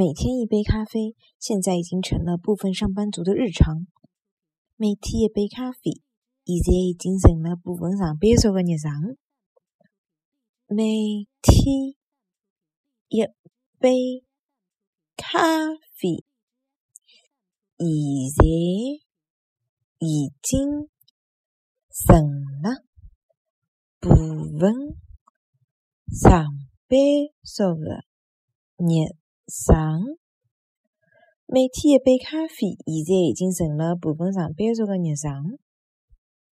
每天一杯咖啡，现在已经成了部分上班族的日常。每天一杯咖啡，现在已经成了部分上班族的日常。每天一杯咖啡，现在已经成了部分上班族的日上。每天一杯咖啡，现在已经成了部分上班族的日常。